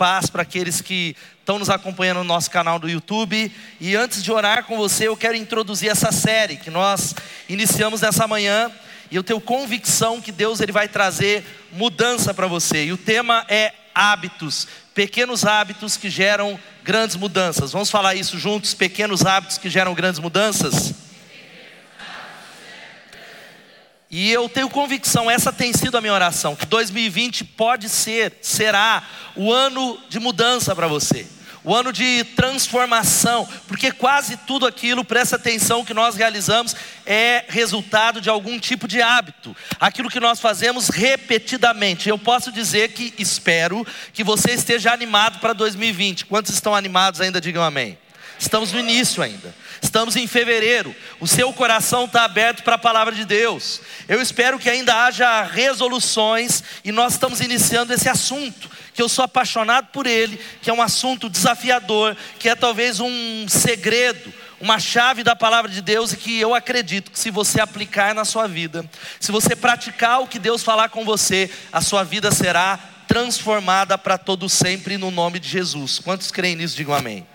Paz para aqueles que estão nos acompanhando no nosso canal do YouTube. E antes de orar com você, eu quero introduzir essa série que nós iniciamos nessa manhã. E eu tenho convicção que Deus ele vai trazer mudança para você. E o tema é hábitos, pequenos hábitos que geram grandes mudanças. Vamos falar isso juntos? Pequenos hábitos que geram grandes mudanças? E eu tenho convicção, essa tem sido a minha oração, que 2020 pode ser, será o ano de mudança para você, o ano de transformação, porque quase tudo aquilo, presta atenção, que nós realizamos é resultado de algum tipo de hábito, aquilo que nós fazemos repetidamente. Eu posso dizer que espero que você esteja animado para 2020. Quantos estão animados ainda? Digam amém. Estamos no início ainda. Estamos em fevereiro. O seu coração está aberto para a palavra de Deus. Eu espero que ainda haja resoluções e nós estamos iniciando esse assunto que eu sou apaixonado por ele, que é um assunto desafiador, que é talvez um segredo, uma chave da palavra de Deus e que eu acredito que se você aplicar na sua vida, se você praticar o que Deus falar com você, a sua vida será transformada para todo sempre no nome de Jesus. Quantos creem nisso? Digam amém.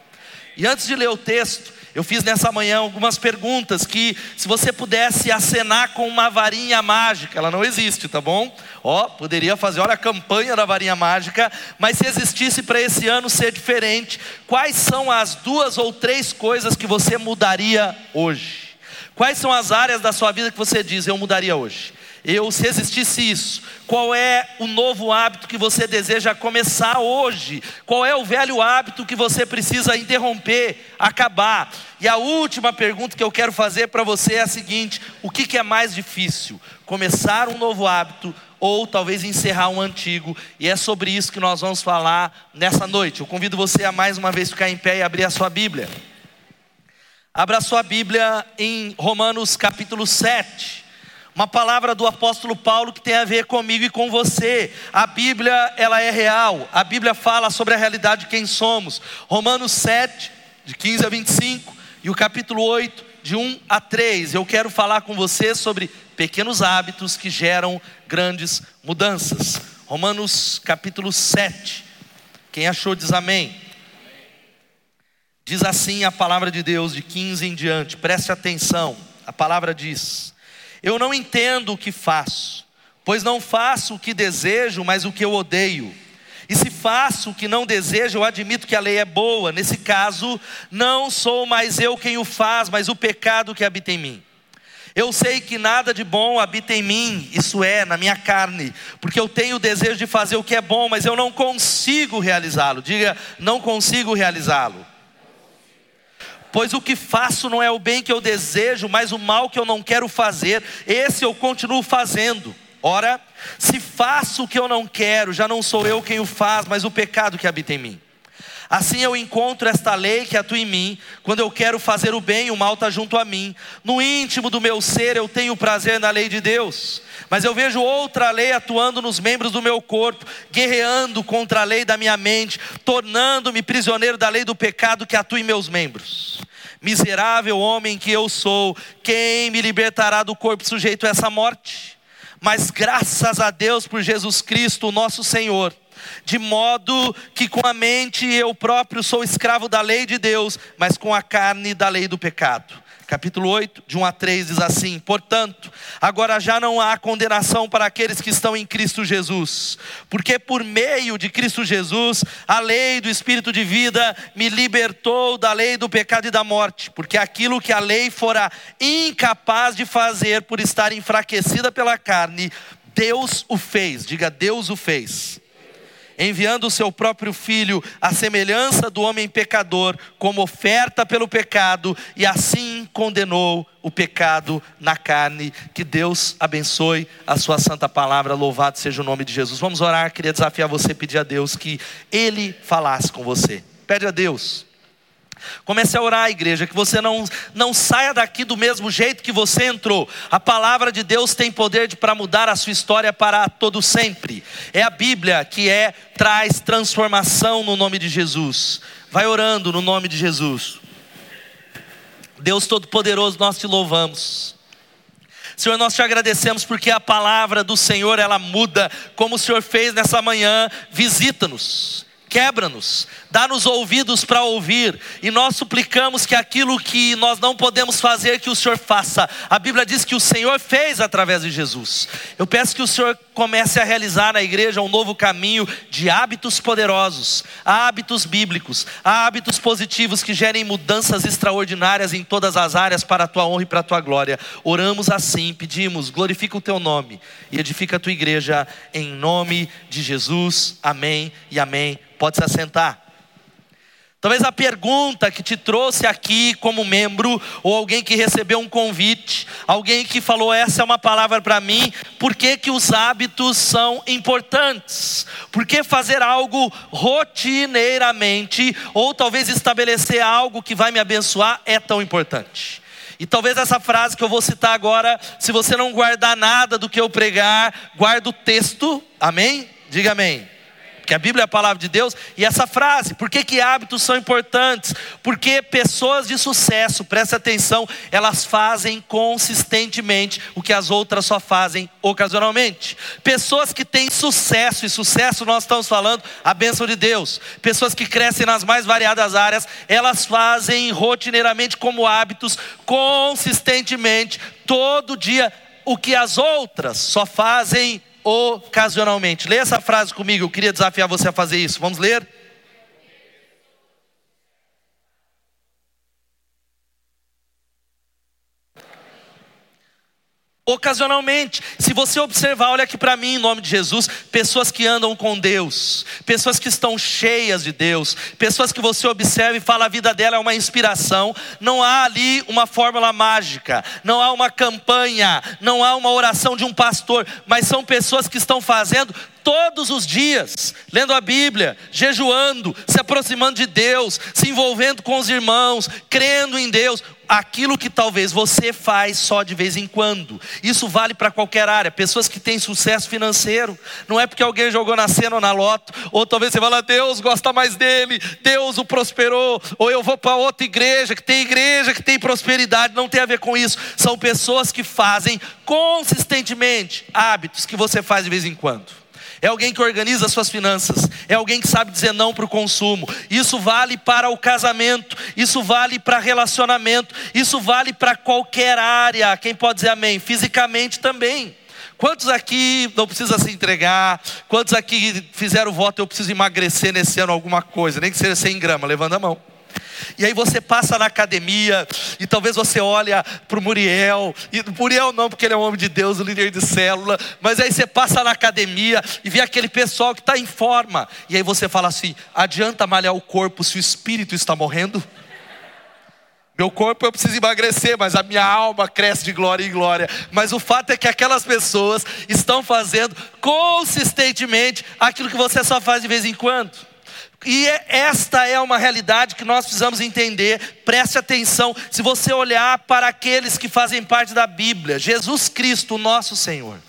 E antes de ler o texto, eu fiz nessa manhã algumas perguntas que, se você pudesse acenar com uma varinha mágica, ela não existe, tá bom? Ó, poderia fazer, olha a campanha da varinha mágica, mas se existisse para esse ano ser diferente, quais são as duas ou três coisas que você mudaria hoje? Quais são as áreas da sua vida que você diz, eu mudaria hoje? Eu, se existisse isso, qual é o novo hábito que você deseja começar hoje? Qual é o velho hábito que você precisa interromper, acabar? E a última pergunta que eu quero fazer para você é a seguinte: o que, que é mais difícil? Começar um novo hábito ou talvez encerrar um antigo? E é sobre isso que nós vamos falar nessa noite. Eu convido você a mais uma vez ficar em pé e abrir a sua Bíblia. Abra a sua Bíblia em Romanos capítulo 7 uma palavra do apóstolo Paulo que tem a ver comigo e com você. A Bíblia, ela é real. A Bíblia fala sobre a realidade de quem somos. Romanos 7, de 15 a 25, e o capítulo 8, de 1 a 3. Eu quero falar com você sobre pequenos hábitos que geram grandes mudanças. Romanos capítulo 7. Quem achou diz amém. Diz assim a palavra de Deus de 15 em diante. Preste atenção. A palavra diz: eu não entendo o que faço, pois não faço o que desejo, mas o que eu odeio. E se faço o que não desejo, eu admito que a lei é boa. Nesse caso, não sou mais eu quem o faz, mas o pecado que habita em mim. Eu sei que nada de bom habita em mim, isso é, na minha carne, porque eu tenho o desejo de fazer o que é bom, mas eu não consigo realizá-lo. Diga, não consigo realizá-lo. Pois o que faço não é o bem que eu desejo, mas o mal que eu não quero fazer, esse eu continuo fazendo. Ora, se faço o que eu não quero, já não sou eu quem o faz, mas o pecado que habita em mim. Assim eu encontro esta lei que atua em mim, quando eu quero fazer o bem, o mal está junto a mim. No íntimo do meu ser eu tenho prazer na lei de Deus, mas eu vejo outra lei atuando nos membros do meu corpo, guerreando contra a lei da minha mente, tornando-me prisioneiro da lei do pecado que atua em meus membros. Miserável homem que eu sou, quem me libertará do corpo sujeito a essa morte? Mas graças a Deus por Jesus Cristo, nosso Senhor, de modo que com a mente eu próprio sou escravo da lei de Deus, mas com a carne da lei do pecado. Capítulo 8, de 1 a 3, diz assim: Portanto, agora já não há condenação para aqueles que estão em Cristo Jesus, porque por meio de Cristo Jesus, a lei do Espírito de vida me libertou da lei do pecado e da morte, porque aquilo que a lei fora incapaz de fazer por estar enfraquecida pela carne, Deus o fez, diga, Deus o fez enviando o seu próprio filho à semelhança do homem pecador, como oferta pelo pecado, e assim condenou o pecado na carne. Que Deus abençoe a sua santa palavra. Louvado seja o nome de Jesus. Vamos orar. Queria desafiar você, pedir a Deus que Ele falasse com você. Pede a Deus Comece a orar, igreja, que você não, não saia daqui do mesmo jeito que você entrou. A palavra de Deus tem poder para mudar a sua história para todo sempre. É a Bíblia que é traz transformação no nome de Jesus. Vai orando no nome de Jesus. Deus Todo-Poderoso, nós te louvamos. Senhor, nós te agradecemos porque a palavra do Senhor ela muda, como o Senhor fez nessa manhã. Visita-nos quebra-nos, dá-nos ouvidos para ouvir, e nós suplicamos que aquilo que nós não podemos fazer, que o Senhor faça. A Bíblia diz que o Senhor fez através de Jesus. Eu peço que o Senhor comece a realizar na igreja um novo caminho de hábitos poderosos, hábitos bíblicos, hábitos positivos que gerem mudanças extraordinárias em todas as áreas para a tua honra e para a tua glória. Oramos assim, pedimos, glorifica o teu nome e edifica a tua igreja em nome de Jesus. Amém e amém. Pode se assentar. Talvez a pergunta que te trouxe aqui como membro, ou alguém que recebeu um convite, alguém que falou: essa é uma palavra para mim, por que, que os hábitos são importantes? Por que fazer algo rotineiramente, ou talvez estabelecer algo que vai me abençoar, é tão importante? E talvez essa frase que eu vou citar agora, se você não guardar nada do que eu pregar, guarda o texto, amém? Diga amém porque a Bíblia é a palavra de Deus, e essa frase, por que, que hábitos são importantes? Porque pessoas de sucesso, presta atenção, elas fazem consistentemente o que as outras só fazem ocasionalmente. Pessoas que têm sucesso, e sucesso nós estamos falando, a bênção de Deus. Pessoas que crescem nas mais variadas áreas, elas fazem rotineiramente como hábitos, consistentemente, todo dia, o que as outras só fazem ocasionalmente. Leia essa frase comigo, eu queria desafiar você a fazer isso. Vamos ler? Ocasionalmente, se você observar, olha aqui para mim em nome de Jesus, pessoas que andam com Deus, pessoas que estão cheias de Deus, pessoas que você observa e fala a vida dela é uma inspiração, não há ali uma fórmula mágica, não há uma campanha, não há uma oração de um pastor, mas são pessoas que estão fazendo todos os dias, lendo a Bíblia, jejuando, se aproximando de Deus, se envolvendo com os irmãos, crendo em Deus, aquilo que talvez você faz só de vez em quando. Isso vale para qualquer área. Pessoas que têm sucesso financeiro, não é porque alguém jogou na cena ou na loto, ou talvez você fala, Deus gosta mais dele, Deus o prosperou, ou eu vou para outra igreja que tem igreja que tem prosperidade, não tem a ver com isso. São pessoas que fazem consistentemente hábitos que você faz de vez em quando é alguém que organiza suas finanças, é alguém que sabe dizer não para o consumo. Isso vale para o casamento, isso vale para relacionamento, isso vale para qualquer área. Quem pode dizer amém? Fisicamente também. Quantos aqui não precisa se entregar? Quantos aqui fizeram o voto? Eu preciso emagrecer nesse ano alguma coisa, nem que seja 100 gramas. Levanta a mão. E aí você passa na academia e talvez você olha para o Muriel, e Muriel não, porque ele é um homem de Deus, o líder de célula, mas aí você passa na academia e vê aquele pessoal que está em forma, e aí você fala assim: adianta malhar o corpo se o espírito está morrendo? Meu corpo eu preciso emagrecer, mas a minha alma cresce de glória em glória. Mas o fato é que aquelas pessoas estão fazendo consistentemente aquilo que você só faz de vez em quando. E é, esta é uma realidade que nós precisamos entender. Preste atenção. Se você olhar para aqueles que fazem parte da Bíblia, Jesus Cristo, nosso Senhor.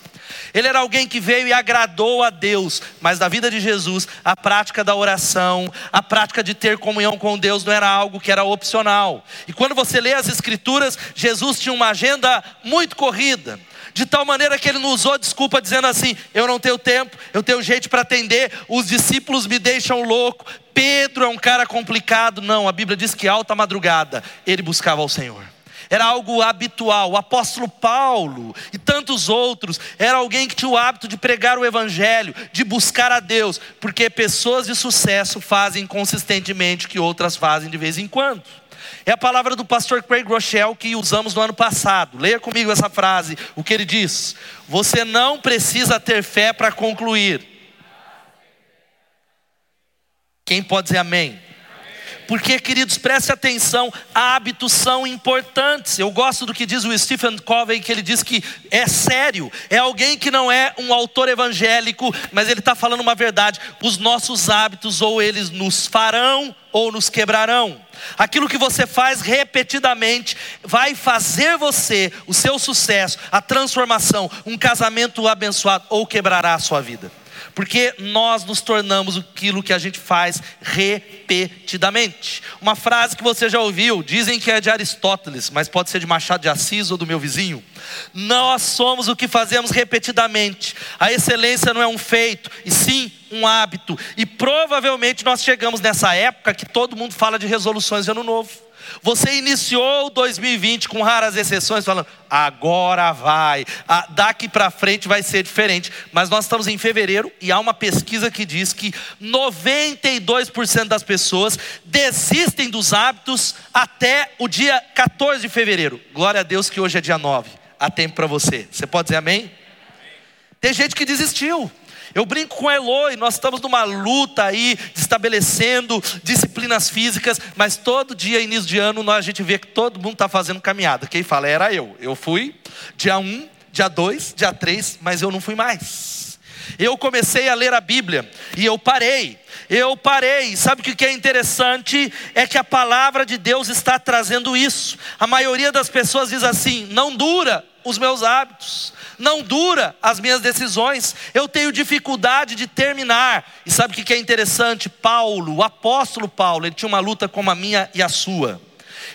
Ele era alguém que veio e agradou a Deus, mas da vida de Jesus, a prática da oração, a prática de ter comunhão com Deus não era algo que era opcional. E quando você lê as Escrituras, Jesus tinha uma agenda muito corrida de tal maneira que ele não usou desculpa dizendo assim: eu não tenho tempo, eu tenho gente para atender, os discípulos me deixam louco, Pedro é um cara complicado. Não, a Bíblia diz que alta madrugada ele buscava ao Senhor. Era algo habitual. O apóstolo Paulo e tantos outros era alguém que tinha o hábito de pregar o evangelho, de buscar a Deus, porque pessoas de sucesso fazem consistentemente o que outras fazem de vez em quando. É a palavra do pastor Craig Rochelle que usamos no ano passado. Leia comigo essa frase, o que ele diz: Você não precisa ter fé para concluir. Quem pode dizer amém? Porque, queridos, preste atenção, hábitos são importantes. Eu gosto do que diz o Stephen Covey, que ele diz que é sério, é alguém que não é um autor evangélico, mas ele está falando uma verdade. Os nossos hábitos, ou eles nos farão, ou nos quebrarão. Aquilo que você faz repetidamente vai fazer você, o seu sucesso, a transformação, um casamento abençoado, ou quebrará a sua vida. Porque nós nos tornamos aquilo que a gente faz repetidamente. Uma frase que você já ouviu, dizem que é de Aristóteles, mas pode ser de Machado de Assis ou do meu vizinho. Nós somos o que fazemos repetidamente. A excelência não é um feito, e sim um hábito. E provavelmente nós chegamos nessa época que todo mundo fala de resoluções de ano novo. Você iniciou 2020 com raras exceções, falando, agora vai, daqui para frente vai ser diferente. Mas nós estamos em fevereiro e há uma pesquisa que diz que 92% das pessoas desistem dos hábitos até o dia 14 de fevereiro. Glória a Deus que hoje é dia 9. Há tempo para você. Você pode dizer amém? amém? Tem gente que desistiu. Eu brinco com a Eloy, nós estamos numa luta aí, estabelecendo disciplinas físicas, mas todo dia, início de ano, a gente vê que todo mundo está fazendo caminhada. Quem fala era eu. Eu fui dia 1, dia 2, dia 3, mas eu não fui mais. Eu comecei a ler a Bíblia e eu parei. Eu parei. Sabe o que é interessante? É que a palavra de Deus está trazendo isso. A maioria das pessoas diz assim: não dura os meus hábitos não dura as minhas decisões, eu tenho dificuldade de terminar. E sabe o que é interessante? Paulo, o apóstolo Paulo, ele tinha uma luta como a minha e a sua.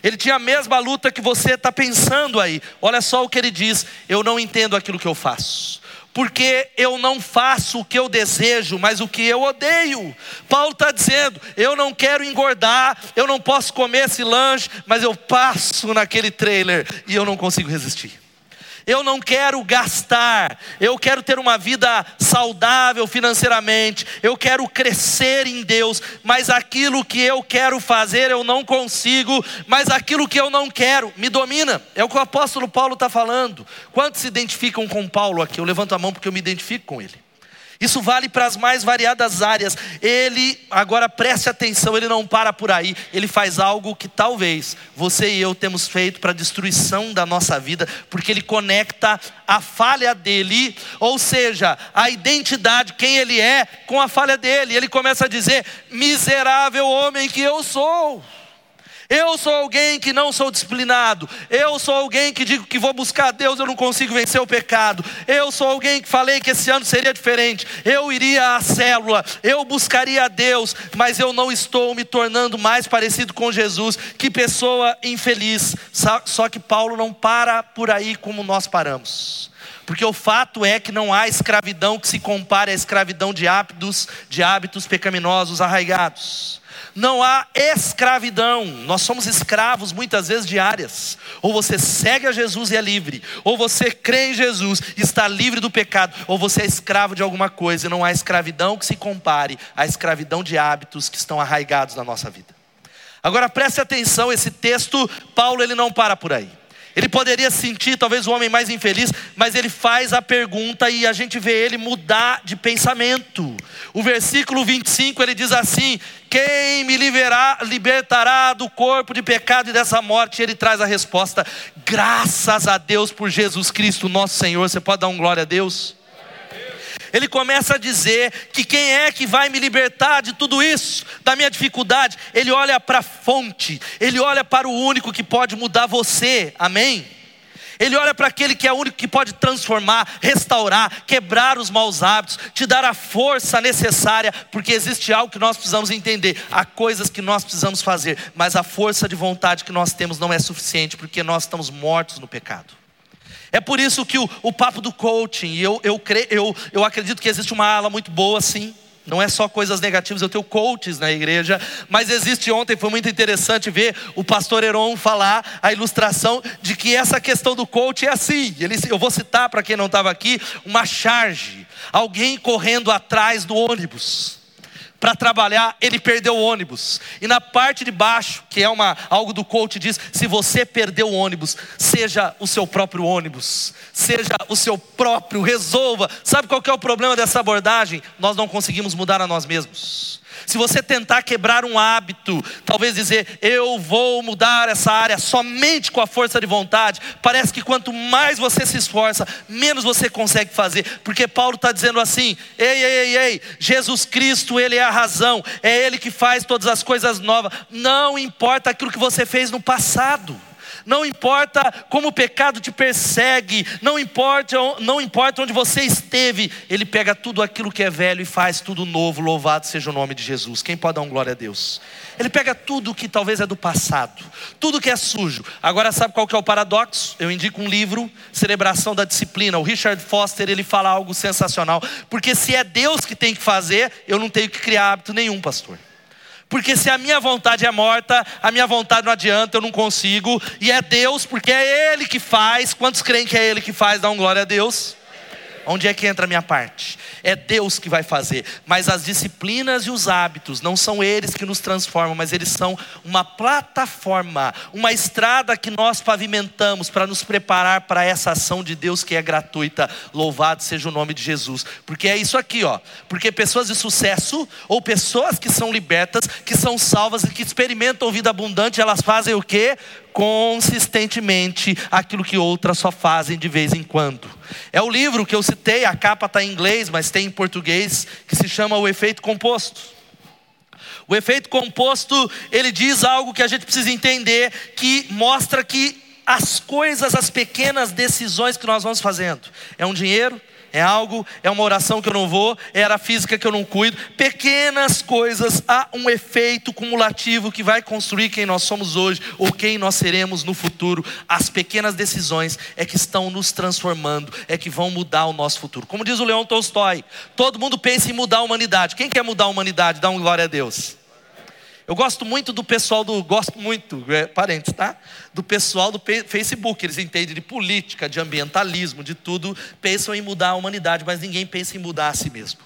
Ele tinha a mesma luta que você está pensando aí. Olha só o que ele diz: eu não entendo aquilo que eu faço porque eu não faço o que eu desejo, mas o que eu odeio. Paulo está dizendo: eu não quero engordar, eu não posso comer esse lanche, mas eu passo naquele trailer e eu não consigo resistir. Eu não quero gastar, eu quero ter uma vida saudável financeiramente, eu quero crescer em Deus, mas aquilo que eu quero fazer eu não consigo, mas aquilo que eu não quero me domina. É o que o apóstolo Paulo está falando. Quantos se identificam com Paulo aqui? Eu levanto a mão porque eu me identifico com ele. Isso vale para as mais variadas áreas. Ele, agora preste atenção, ele não para por aí. Ele faz algo que talvez você e eu temos feito para a destruição da nossa vida, porque ele conecta a falha dele, ou seja, a identidade, quem ele é, com a falha dele. Ele começa a dizer: miserável homem que eu sou. Eu sou alguém que não sou disciplinado. Eu sou alguém que digo que vou buscar Deus, eu não consigo vencer o pecado. Eu sou alguém que falei que esse ano seria diferente. Eu iria à célula, eu buscaria a Deus, mas eu não estou me tornando mais parecido com Jesus. Que pessoa infeliz. Só que Paulo não para por aí como nós paramos. Porque o fato é que não há escravidão que se compare à escravidão de hábitos, de hábitos pecaminosos arraigados. Não há escravidão, nós somos escravos muitas vezes diárias. Ou você segue a Jesus e é livre, ou você crê em Jesus e está livre do pecado, ou você é escravo de alguma coisa, e não há escravidão que se compare à escravidão de hábitos que estão arraigados na nossa vida. Agora preste atenção, esse texto, Paulo ele não para por aí. Ele poderia sentir talvez o homem mais infeliz, mas ele faz a pergunta e a gente vê ele mudar de pensamento. O versículo 25 ele diz assim: Quem me liberará, libertará do corpo de pecado e dessa morte? Ele traz a resposta: Graças a Deus por Jesus Cristo, nosso Senhor. Você pode dar um glória a Deus? Ele começa a dizer que quem é que vai me libertar de tudo isso, da minha dificuldade? Ele olha para a fonte, ele olha para o único que pode mudar você, amém? Ele olha para aquele que é o único que pode transformar, restaurar, quebrar os maus hábitos, te dar a força necessária, porque existe algo que nós precisamos entender. Há coisas que nós precisamos fazer, mas a força de vontade que nós temos não é suficiente, porque nós estamos mortos no pecado. É por isso que o, o papo do coaching, eu, eu, cre, eu, eu acredito que existe uma ala muito boa assim. Não é só coisas negativas, eu tenho coaches na igreja, mas existe ontem, foi muito interessante ver o pastor Heron falar a ilustração de que essa questão do coach é assim. Ele, eu vou citar para quem não estava aqui, uma charge, alguém correndo atrás do ônibus para trabalhar, ele perdeu o ônibus. E na parte de baixo, que é uma algo do coach diz: se você perdeu o ônibus, seja o seu próprio ônibus, seja o seu próprio, resolva. Sabe qual é o problema dessa abordagem? Nós não conseguimos mudar a nós mesmos. Se você tentar quebrar um hábito, talvez dizer, eu vou mudar essa área somente com a força de vontade, parece que quanto mais você se esforça, menos você consegue fazer, porque Paulo está dizendo assim: ei, ei, ei, ei, Jesus Cristo, Ele é a razão, é Ele que faz todas as coisas novas, não importa aquilo que você fez no passado. Não importa como o pecado te persegue, não importa, não importa onde você esteve, Ele pega tudo aquilo que é velho e faz tudo novo, louvado seja o nome de Jesus. Quem pode dar um glória a Deus? Ele pega tudo que talvez é do passado, tudo que é sujo. Agora sabe qual que é o paradoxo? Eu indico um livro, Celebração da Disciplina. O Richard Foster ele fala algo sensacional, porque se é Deus que tem que fazer, eu não tenho que criar hábito nenhum, pastor. Porque se a minha vontade é morta, a minha vontade não adianta, eu não consigo. E é Deus, porque é Ele que faz. Quantos creem que é Ele que faz? Dá um glória a Deus. Onde é que entra a minha parte? É Deus que vai fazer, mas as disciplinas e os hábitos não são eles que nos transformam, mas eles são uma plataforma, uma estrada que nós pavimentamos para nos preparar para essa ação de Deus que é gratuita. Louvado seja o nome de Jesus, porque é isso aqui, ó. Porque pessoas de sucesso ou pessoas que são libertas, que são salvas e que experimentam vida abundante, elas fazem o quê? Consistentemente aquilo que outras só fazem de vez em quando. É o livro que eu citei, a capa está em inglês, mas tem em português, que se chama O Efeito Composto. O efeito composto, ele diz algo que a gente precisa entender, que mostra que as coisas, as pequenas decisões que nós vamos fazendo, é um dinheiro, é algo, é uma oração que eu não vou, é a física que eu não cuido. Pequenas coisas, há um efeito cumulativo que vai construir quem nós somos hoje ou quem nós seremos no futuro. As pequenas decisões é que estão nos transformando, é que vão mudar o nosso futuro. Como diz o Leão Tolstói, todo mundo pensa em mudar a humanidade. Quem quer mudar a humanidade? Dá um glória a Deus. Eu gosto muito do pessoal do. Gosto muito, é, parentes, tá? Do pessoal do Facebook. Eles entendem de política, de ambientalismo, de tudo. Pensam em mudar a humanidade, mas ninguém pensa em mudar a si mesmo.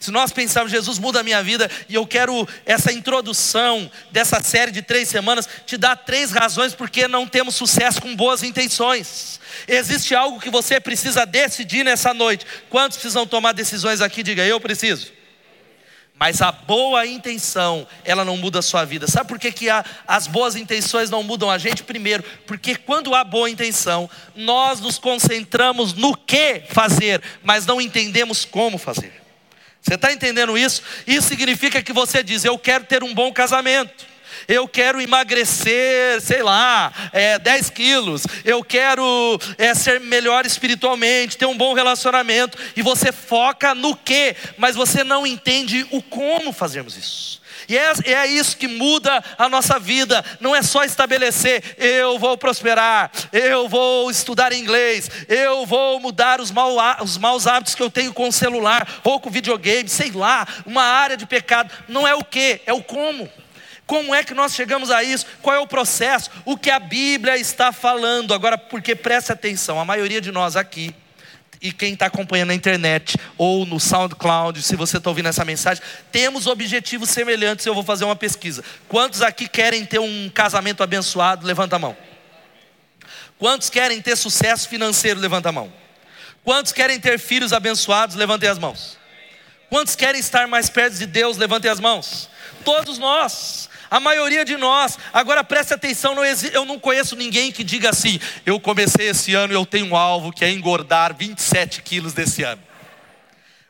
Se nós pensarmos, Jesus muda a minha vida, e eu quero essa introdução dessa série de três semanas, te dar três razões porque não temos sucesso com boas intenções. Existe algo que você precisa decidir nessa noite. Quantos precisam tomar decisões aqui? Diga, eu preciso. Mas a boa intenção, ela não muda a sua vida. Sabe por que, que a, as boas intenções não mudam a gente? Primeiro, porque quando há boa intenção, nós nos concentramos no que fazer, mas não entendemos como fazer. Você está entendendo isso? Isso significa que você diz: Eu quero ter um bom casamento eu quero emagrecer, sei lá, é, 10 quilos, eu quero é, ser melhor espiritualmente, ter um bom relacionamento, e você foca no que, mas você não entende o como fazermos isso. E é, é, isso que muda a nossa vida. Não é só estabelecer, eu vou prosperar, eu vou estudar inglês, eu vou mudar os, os maus hábitos que eu tenho com o celular ou com o videogame, sei lá, uma área de pecado. Não é o que, é o como. Como é que nós chegamos a isso? Qual é o processo? O que a Bíblia está falando. Agora, porque preste atenção, a maioria de nós aqui, e quem está acompanhando na internet ou no SoundCloud, se você está ouvindo essa mensagem, temos objetivos semelhantes. Eu vou fazer uma pesquisa. Quantos aqui querem ter um casamento abençoado? Levanta a mão. Quantos querem ter sucesso financeiro? Levanta a mão. Quantos querem ter filhos abençoados? Levantem as mãos. Quantos querem estar mais perto de Deus? Levantem as mãos. Todos nós. A maioria de nós, agora preste atenção, não eu não conheço ninguém que diga assim: eu comecei esse ano e eu tenho um alvo que é engordar 27 quilos desse ano.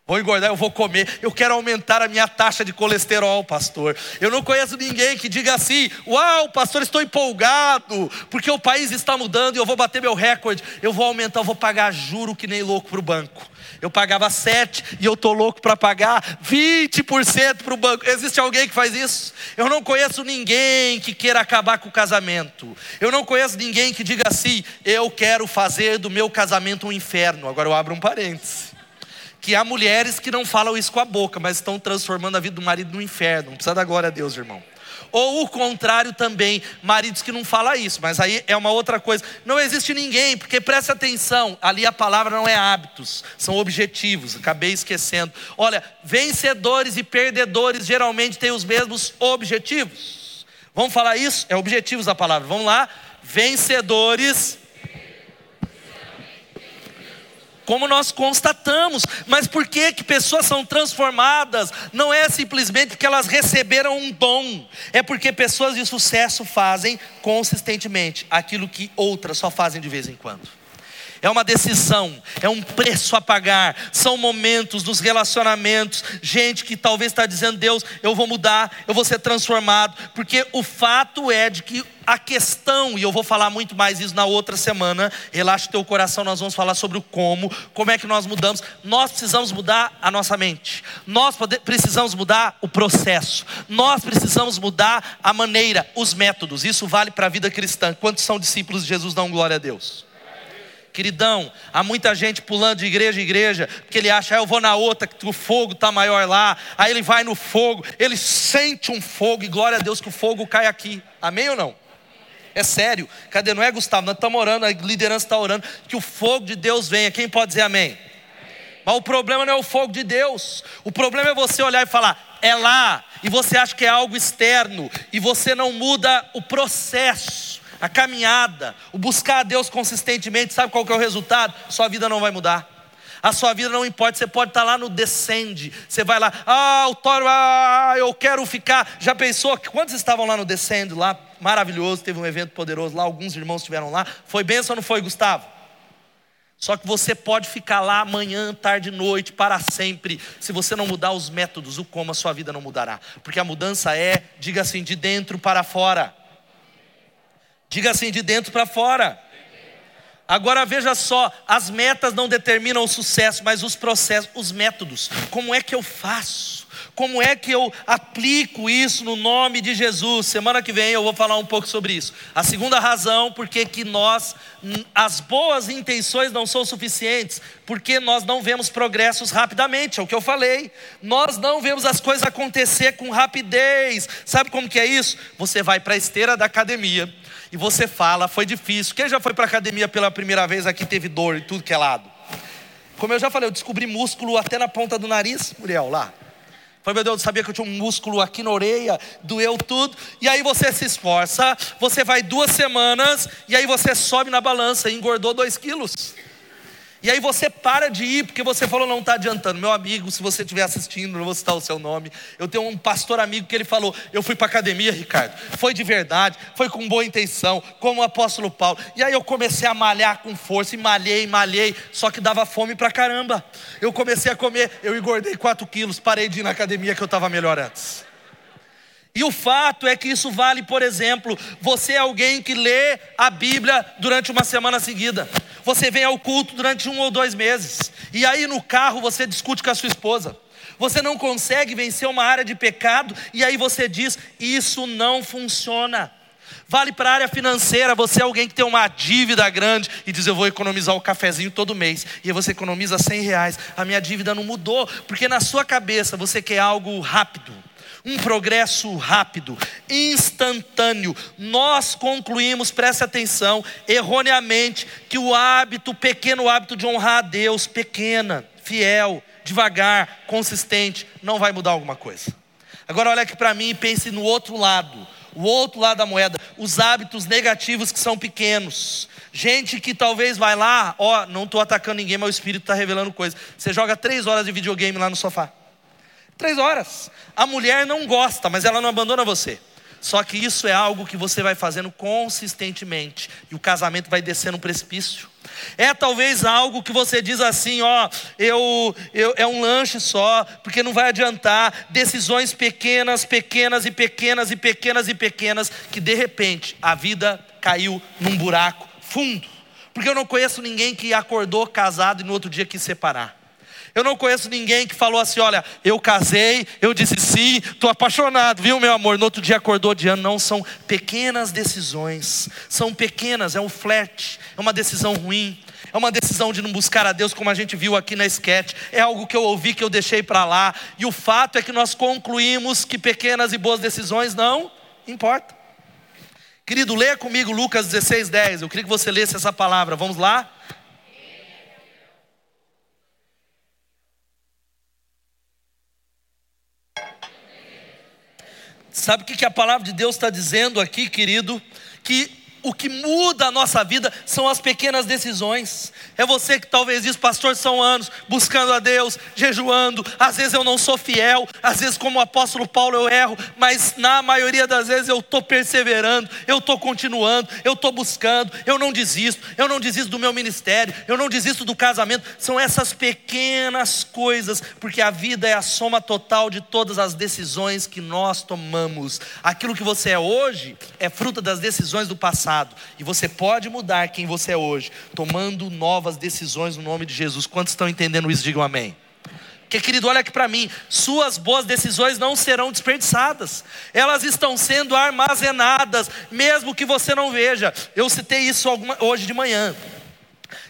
Vou engordar, eu vou comer, eu quero aumentar a minha taxa de colesterol, pastor. Eu não conheço ninguém que diga assim: Uau, pastor, estou empolgado, porque o país está mudando e eu vou bater meu recorde. Eu vou aumentar, eu vou pagar juro que nem louco para o banco. Eu pagava 7 e eu estou louco para pagar 20% para o banco. Existe alguém que faz isso? Eu não conheço ninguém que queira acabar com o casamento. Eu não conheço ninguém que diga assim: eu quero fazer do meu casamento um inferno. Agora eu abro um parênteses. Que há mulheres que não falam isso com a boca, mas estão transformando a vida do marido no inferno. Não precisa dar glória a Deus, irmão. Ou o contrário também, maridos que não falam isso, mas aí é uma outra coisa. Não existe ninguém, porque preste atenção, ali a palavra não é hábitos, são objetivos, acabei esquecendo. Olha, vencedores e perdedores geralmente têm os mesmos objetivos. Vamos falar isso? É objetivos a palavra. Vamos lá. Vencedores como nós constatamos. Mas por que que pessoas são transformadas? Não é simplesmente porque elas receberam um dom, é porque pessoas de sucesso fazem consistentemente aquilo que outras só fazem de vez em quando. É uma decisão, é um preço a pagar. São momentos nos relacionamentos, gente que talvez está dizendo: Deus, eu vou mudar, eu vou ser transformado, porque o fato é de que a questão, e eu vou falar muito mais isso na outra semana, relaxa teu coração, nós vamos falar sobre o como, como é que nós mudamos. Nós precisamos mudar a nossa mente, nós precisamos mudar o processo, nós precisamos mudar a maneira, os métodos. Isso vale para a vida cristã. Quantos são discípulos de Jesus? Dão glória a Deus. Queridão, há muita gente pulando de igreja em igreja, porque ele acha, ah, eu vou na outra, que o fogo está maior lá. Aí ele vai no fogo, ele sente um fogo, e glória a Deus que o fogo cai aqui. Amém ou não? É sério. Cadê? Não é Gustavo? Nós estamos orando, a liderança está orando, que o fogo de Deus venha. Quem pode dizer amém? Mas o problema não é o fogo de Deus. O problema é você olhar e falar, é lá, e você acha que é algo externo, e você não muda o processo, a caminhada, o buscar a Deus consistentemente. Sabe qual que é o resultado? Sua vida não vai mudar. A sua vida não importa, você pode estar lá no descende. Você vai lá, ah, o toro, ah, eu quero ficar. Já pensou? Quantos estavam lá no descende, lá maravilhoso, teve um evento poderoso lá, alguns irmãos estiveram lá. Foi benção ou não foi, Gustavo? Só que você pode ficar lá amanhã, tarde, noite, para sempre. Se você não mudar os métodos, o como a sua vida não mudará. Porque a mudança é, diga assim, de dentro para fora. Diga assim, de dentro para fora. Agora veja só, as metas não determinam o sucesso, mas os processos, os métodos. Como é que eu faço? Como é que eu aplico isso no nome de Jesus? Semana que vem eu vou falar um pouco sobre isso. A segunda razão porque que nós as boas intenções não são suficientes, porque nós não vemos progressos rapidamente, é o que eu falei. Nós não vemos as coisas acontecer com rapidez. Sabe como que é isso? Você vai para a esteira da academia e você fala, foi difícil. Quem já foi para academia pela primeira vez aqui teve dor e tudo que é lado? Como eu já falei, eu descobri músculo até na ponta do nariz, Muriel, lá. Falei, meu Deus, eu sabia que eu tinha um músculo aqui na orelha, doeu tudo. E aí você se esforça, você vai duas semanas, e aí você sobe na balança e engordou dois quilos. E aí você para de ir porque você falou não está adiantando. Meu amigo, se você estiver assistindo, não vou citar o seu nome. Eu tenho um pastor amigo que ele falou: Eu fui para academia, Ricardo. Foi de verdade, foi com boa intenção, como o apóstolo Paulo. E aí eu comecei a malhar com força, e malhei, malhei, só que dava fome para caramba. Eu comecei a comer, eu engordei 4 quilos, parei de ir na academia que eu estava melhor antes. E o fato é que isso vale, por exemplo, você é alguém que lê a Bíblia durante uma semana seguida. Você vem ao culto durante um ou dois meses. E aí no carro você discute com a sua esposa. Você não consegue vencer uma área de pecado e aí você diz: Isso não funciona. Vale para a área financeira, você é alguém que tem uma dívida grande e diz: Eu vou economizar o cafezinho todo mês. E aí você economiza 100 reais. A minha dívida não mudou, porque na sua cabeça você quer algo rápido um progresso rápido, instantâneo. Nós concluímos, preste atenção, erroneamente, que o hábito, o pequeno hábito de honrar a Deus, pequena, fiel, devagar, consistente, não vai mudar alguma coisa. Agora olha aqui para mim e pense no outro lado, o outro lado da moeda, os hábitos negativos que são pequenos. Gente que talvez vai lá, ó, não estou atacando ninguém, mas o Espírito está revelando coisas. Você joga três horas de videogame lá no sofá. Três horas. A mulher não gosta, mas ela não abandona você. Só que isso é algo que você vai fazendo consistentemente e o casamento vai descendo um precipício. É talvez algo que você diz assim, ó, eu, eu é um lanche só, porque não vai adiantar. Decisões pequenas, pequenas e pequenas e pequenas e pequenas que de repente a vida caiu num buraco fundo. Porque eu não conheço ninguém que acordou casado e no outro dia quis separar. Eu não conheço ninguém que falou assim: olha, eu casei, eu disse sim, estou apaixonado, viu, meu amor? No outro dia acordou de ano. Não, são pequenas decisões, são pequenas, é um flerte, é uma decisão ruim, é uma decisão de não buscar a Deus, como a gente viu aqui na sketch, é algo que eu ouvi que eu deixei para lá, e o fato é que nós concluímos que pequenas e boas decisões não importam. Querido, leia comigo Lucas 16, 10. Eu queria que você lesse essa palavra. Vamos lá? Sabe o que a palavra de Deus está dizendo aqui, querido? Que o que muda a nossa vida são as pequenas decisões. É você que talvez diz, pastor, são anos buscando a Deus, jejuando. Às vezes eu não sou fiel, às vezes, como o apóstolo Paulo, eu erro, mas na maioria das vezes eu estou perseverando, eu estou continuando, eu estou buscando, eu não desisto, eu não desisto do meu ministério, eu não desisto do casamento. São essas pequenas coisas, porque a vida é a soma total de todas as decisões que nós tomamos. Aquilo que você é hoje é fruto das decisões do passado, e você pode mudar quem você é hoje, tomando novas decisões no nome de Jesus. Quantos estão entendendo isso? Digam amém. Porque, querido, olha aqui para mim: suas boas decisões não serão desperdiçadas, elas estão sendo armazenadas, mesmo que você não veja. Eu citei isso alguma, hoje de manhã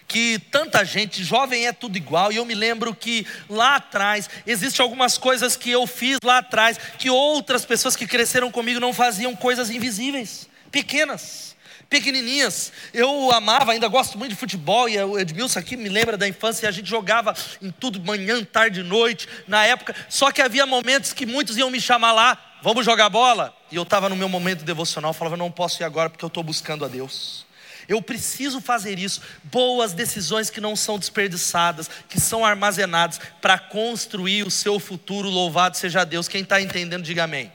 que tanta gente, jovem é tudo igual, e eu me lembro que lá atrás, existem algumas coisas que eu fiz lá atrás, que outras pessoas que cresceram comigo não faziam coisas invisíveis, pequenas pequenininhas. Eu amava, ainda gosto muito de futebol, e o Edmilson aqui me lembra da infância, e a gente jogava em tudo, manhã, tarde, noite, na época. Só que havia momentos que muitos iam me chamar lá, vamos jogar bola? E eu estava no meu momento devocional, falava, não posso ir agora porque eu estou buscando a Deus. Eu preciso fazer isso. Boas decisões que não são desperdiçadas, que são armazenadas para construir o seu futuro. Louvado seja Deus. Quem está entendendo, diga amém.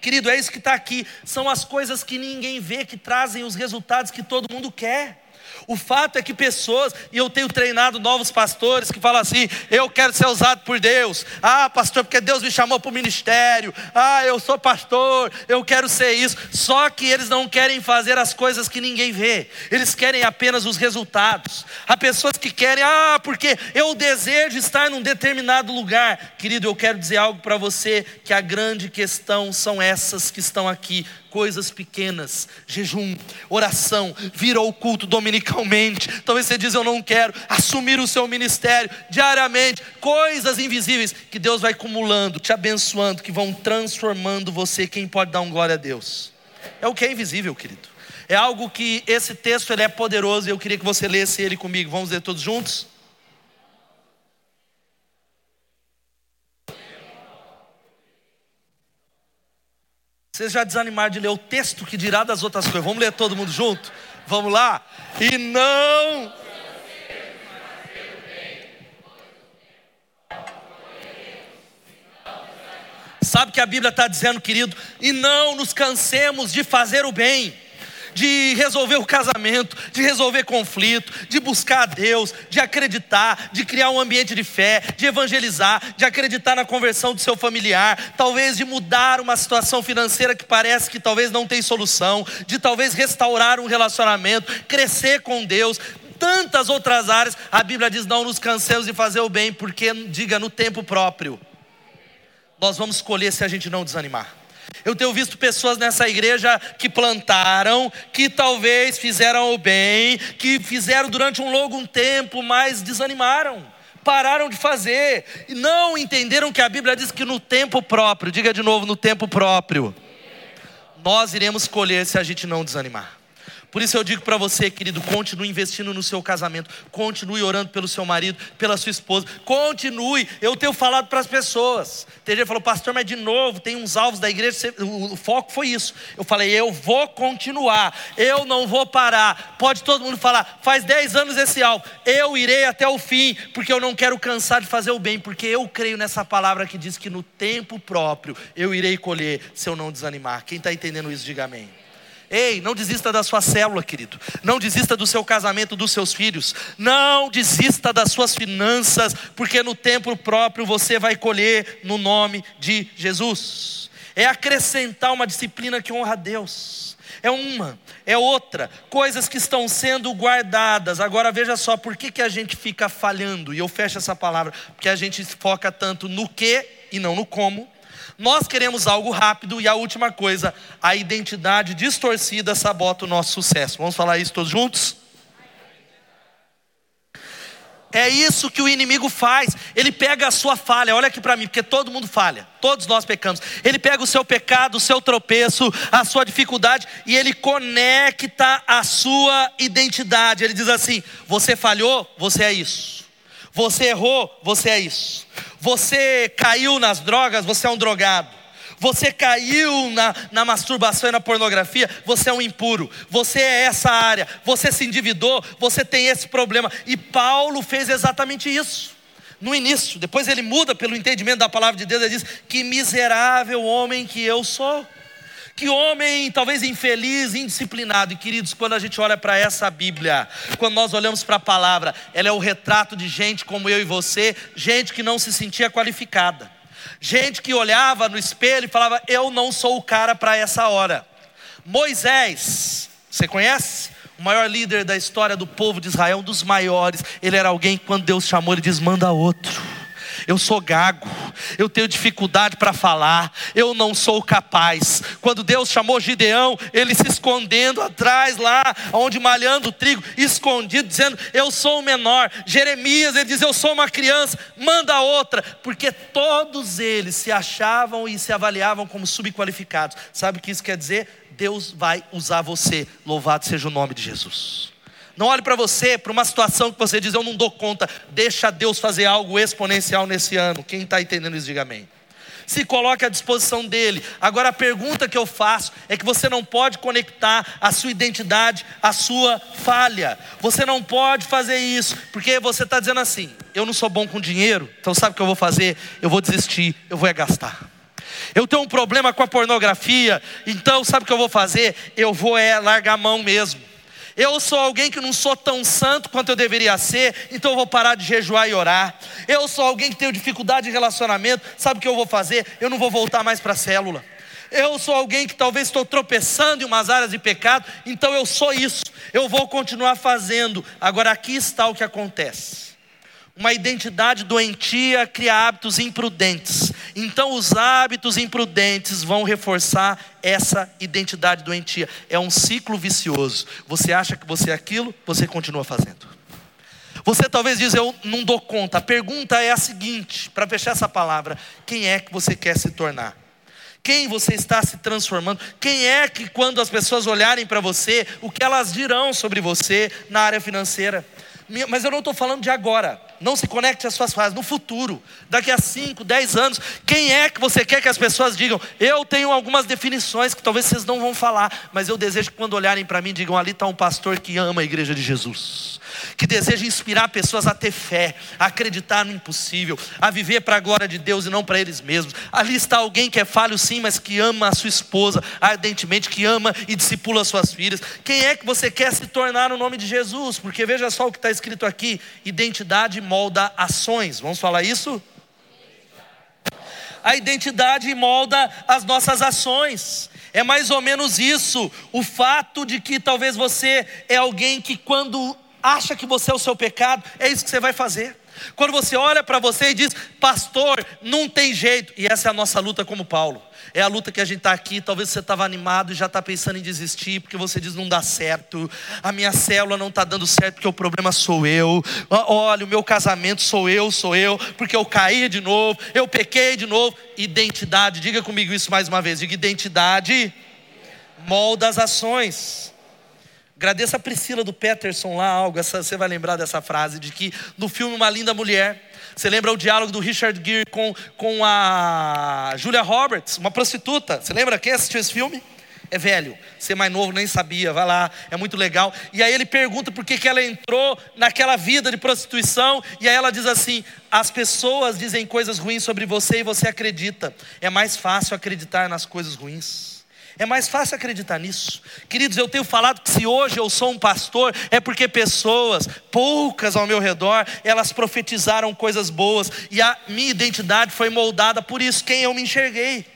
Querido, é isso que está aqui. São as coisas que ninguém vê que trazem os resultados que todo mundo quer. O fato é que pessoas, e eu tenho treinado novos pastores que falam assim: eu quero ser usado por Deus. Ah, pastor, porque Deus me chamou para o ministério. Ah, eu sou pastor, eu quero ser isso. Só que eles não querem fazer as coisas que ninguém vê, eles querem apenas os resultados. Há pessoas que querem, ah, porque eu desejo estar num determinado lugar. Querido, eu quero dizer algo para você: que a grande questão são essas que estão aqui coisas pequenas, jejum, oração, vir ao culto dominicalmente. Talvez você diz eu não quero assumir o seu ministério diariamente, coisas invisíveis que Deus vai acumulando, te abençoando, que vão transformando você. Quem pode dar um glória a Deus? É o que é invisível, querido. É algo que esse texto ele é poderoso e eu queria que você lesse ele comigo. Vamos ler todos juntos? Vocês já desanimaram de ler o texto que dirá das outras coisas? Vamos ler todo mundo junto? Vamos lá? E não. Sabe o que a Bíblia está dizendo, querido? E não nos cansemos de fazer o bem de resolver o casamento, de resolver conflito, de buscar a Deus, de acreditar, de criar um ambiente de fé, de evangelizar, de acreditar na conversão do seu familiar, talvez de mudar uma situação financeira que parece que talvez não tem solução, de talvez restaurar um relacionamento, crescer com Deus, tantas outras áreas, a Bíblia diz: não nos cansemos de fazer o bem, porque, diga, no tempo próprio, nós vamos escolher se a gente não desanimar. Eu tenho visto pessoas nessa igreja que plantaram, que talvez fizeram o bem, que fizeram durante um longo tempo, mas desanimaram, pararam de fazer, e não entenderam que a Bíblia diz que no tempo próprio, diga de novo, no tempo próprio, nós iremos escolher se a gente não desanimar. Por isso eu digo para você, querido, continue investindo no seu casamento, continue orando pelo seu marido, pela sua esposa, continue. Eu tenho falado para as pessoas. Tem gente falou, pastor, mas de novo, tem uns alvos da igreja, o foco foi isso. Eu falei, eu vou continuar, eu não vou parar. Pode todo mundo falar, faz 10 anos esse alvo, eu irei até o fim, porque eu não quero cansar de fazer o bem, porque eu creio nessa palavra que diz que no tempo próprio eu irei colher se eu não desanimar. Quem está entendendo isso, diga amém. Ei, não desista da sua célula, querido. Não desista do seu casamento, dos seus filhos. Não desista das suas finanças, porque no tempo próprio você vai colher no nome de Jesus. É acrescentar uma disciplina que honra a Deus. É uma, é outra, coisas que estão sendo guardadas. Agora veja só, por que, que a gente fica falhando? E eu fecho essa palavra, porque a gente foca tanto no que e não no como. Nós queremos algo rápido e a última coisa, a identidade distorcida sabota o nosso sucesso. Vamos falar isso todos juntos? É isso que o inimigo faz. Ele pega a sua falha, olha aqui para mim, porque todo mundo falha, todos nós pecamos. Ele pega o seu pecado, o seu tropeço, a sua dificuldade e ele conecta a sua identidade. Ele diz assim: você falhou, você é isso. Você errou, você é isso. Você caiu nas drogas, você é um drogado. Você caiu na, na masturbação e na pornografia, você é um impuro, você é essa área, você se endividou, você tem esse problema. E Paulo fez exatamente isso. No início, depois ele muda pelo entendimento da palavra de Deus, ele diz: Que miserável homem que eu sou. Que homem, talvez infeliz, indisciplinado. E queridos, quando a gente olha para essa Bíblia, quando nós olhamos para a palavra, ela é o retrato de gente como eu e você, gente que não se sentia qualificada, gente que olhava no espelho e falava: Eu não sou o cara para essa hora. Moisés, você conhece? O maior líder da história do povo de Israel, um dos maiores. Ele era alguém que, quando Deus chamou, ele diz: Manda outro eu sou gago, eu tenho dificuldade para falar, eu não sou capaz. Quando Deus chamou Gideão, ele se escondendo atrás lá, onde malhando o trigo, escondido, dizendo: Eu sou o menor. Jeremias, ele diz: Eu sou uma criança, manda outra, porque todos eles se achavam e se avaliavam como subqualificados. Sabe o que isso quer dizer? Deus vai usar você, louvado seja o nome de Jesus. Não olhe para você, para uma situação que você diz, eu não dou conta. Deixa Deus fazer algo exponencial nesse ano. Quem está entendendo isso, diga amém. Se coloque à disposição dele. Agora a pergunta que eu faço é que você não pode conectar a sua identidade à sua falha. Você não pode fazer isso, porque você está dizendo assim: eu não sou bom com dinheiro, então sabe o que eu vou fazer? Eu vou desistir, eu vou é gastar. Eu tenho um problema com a pornografia, então sabe o que eu vou fazer? Eu vou é largar a mão mesmo. Eu sou alguém que não sou tão santo quanto eu deveria ser, então eu vou parar de jejuar e orar. Eu sou alguém que tenho dificuldade de relacionamento, sabe o que eu vou fazer? Eu não vou voltar mais para a célula. Eu sou alguém que talvez estou tropeçando em umas áreas de pecado, então eu sou isso, eu vou continuar fazendo. Agora aqui está o que acontece. Uma identidade doentia cria hábitos imprudentes. Então, os hábitos imprudentes vão reforçar essa identidade doentia. É um ciclo vicioso. Você acha que você é aquilo, você continua fazendo. Você talvez diz, eu não dou conta. A pergunta é a seguinte, para fechar essa palavra: quem é que você quer se tornar? Quem você está se transformando? Quem é que, quando as pessoas olharem para você, o que elas dirão sobre você na área financeira? Mas eu não estou falando de agora. Não se conecte às suas fases. No futuro, daqui a 5, 10 anos, quem é que você quer que as pessoas digam? Eu tenho algumas definições que talvez vocês não vão falar, mas eu desejo que quando olharem para mim, digam: ali está um pastor que ama a igreja de Jesus, que deseja inspirar pessoas a ter fé, a acreditar no impossível, a viver para a glória de Deus e não para eles mesmos. Ali está alguém que é falho sim, mas que ama a sua esposa ardentemente, que ama e discipula as suas filhas. Quem é que você quer se tornar no nome de Jesus? Porque veja só o que está escrito aqui: identidade molda ações. Vamos falar isso? A identidade molda as nossas ações. É mais ou menos isso. O fato de que talvez você é alguém que, quando acha que você é o seu pecado, é isso que você vai fazer. Quando você olha para você e diz, pastor, não tem jeito, e essa é a nossa luta como Paulo. É a luta que a gente está aqui. Talvez você estava animado e já está pensando em desistir, porque você diz não dá certo. A minha célula não está dando certo, porque o problema sou eu. Olha, o meu casamento sou eu, sou eu, porque eu caí de novo, eu pequei de novo. Identidade, diga comigo isso mais uma vez. Diga identidade, molda as ações. Agradeça a Priscila do Peterson lá, algo, essa, você vai lembrar dessa frase, de que no filme Uma Linda Mulher, você lembra o diálogo do Richard Gere com, com a Julia Roberts, uma prostituta. Você lembra quem assistiu esse filme? É velho, ser mais novo nem sabia, vai lá, é muito legal. E aí ele pergunta por que, que ela entrou naquela vida de prostituição, e aí ela diz assim: as pessoas dizem coisas ruins sobre você e você acredita. É mais fácil acreditar nas coisas ruins. É mais fácil acreditar nisso. Queridos, eu tenho falado que se hoje eu sou um pastor, é porque pessoas, poucas ao meu redor, elas profetizaram coisas boas, e a minha identidade foi moldada por isso, quem eu me enxerguei.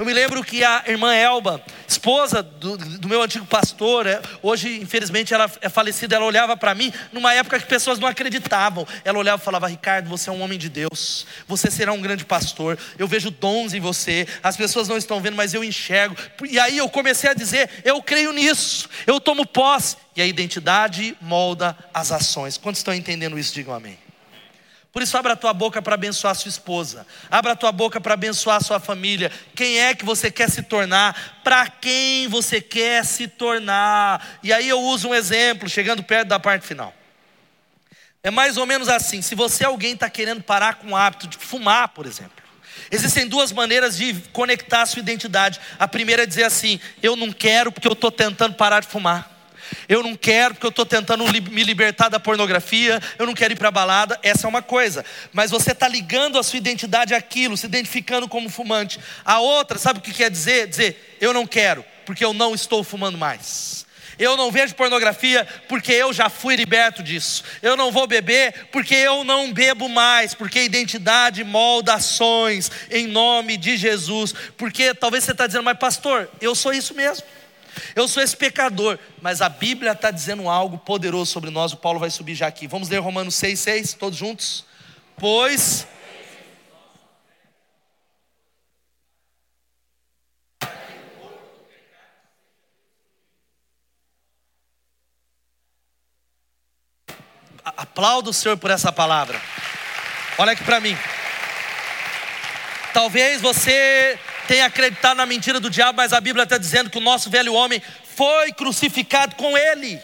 Eu me lembro que a irmã Elba, esposa do, do meu antigo pastor, é, hoje infelizmente ela é falecida, ela olhava para mim numa época que pessoas não acreditavam. Ela olhava e falava: Ricardo, você é um homem de Deus, você será um grande pastor. Eu vejo dons em você, as pessoas não estão vendo, mas eu enxergo. E aí eu comecei a dizer: Eu creio nisso, eu tomo posse. E a identidade molda as ações. Quantos estão entendendo isso? Digam amém. Por isso, abra a tua boca para abençoar a sua esposa. Abra a tua boca para abençoar a sua família. Quem é que você quer se tornar? Para quem você quer se tornar? E aí eu uso um exemplo, chegando perto da parte final. É mais ou menos assim: se você é alguém está querendo parar com o hábito de fumar, por exemplo, Existem duas maneiras de conectar a sua identidade. A primeira é dizer assim: eu não quero porque eu estou tentando parar de fumar. Eu não quero porque eu estou tentando me libertar da pornografia. Eu não quero ir para a balada. Essa é uma coisa. Mas você está ligando a sua identidade àquilo, se identificando como fumante. A outra, sabe o que quer dizer? Dizer: eu não quero porque eu não estou fumando mais. Eu não vejo pornografia porque eu já fui liberto disso. Eu não vou beber porque eu não bebo mais. Porque identidade molda ações em nome de Jesus. Porque talvez você está dizendo, mas pastor, eu sou isso mesmo. Eu sou esse pecador, mas a Bíblia está dizendo algo poderoso sobre nós. O Paulo vai subir já aqui. Vamos ler Romanos 6, 6, todos juntos? Pois Aplauda o Senhor por essa palavra. Olha aqui para mim. Talvez você tenha acreditado na mentira do diabo, mas a Bíblia está dizendo que o nosso velho homem foi crucificado com ele,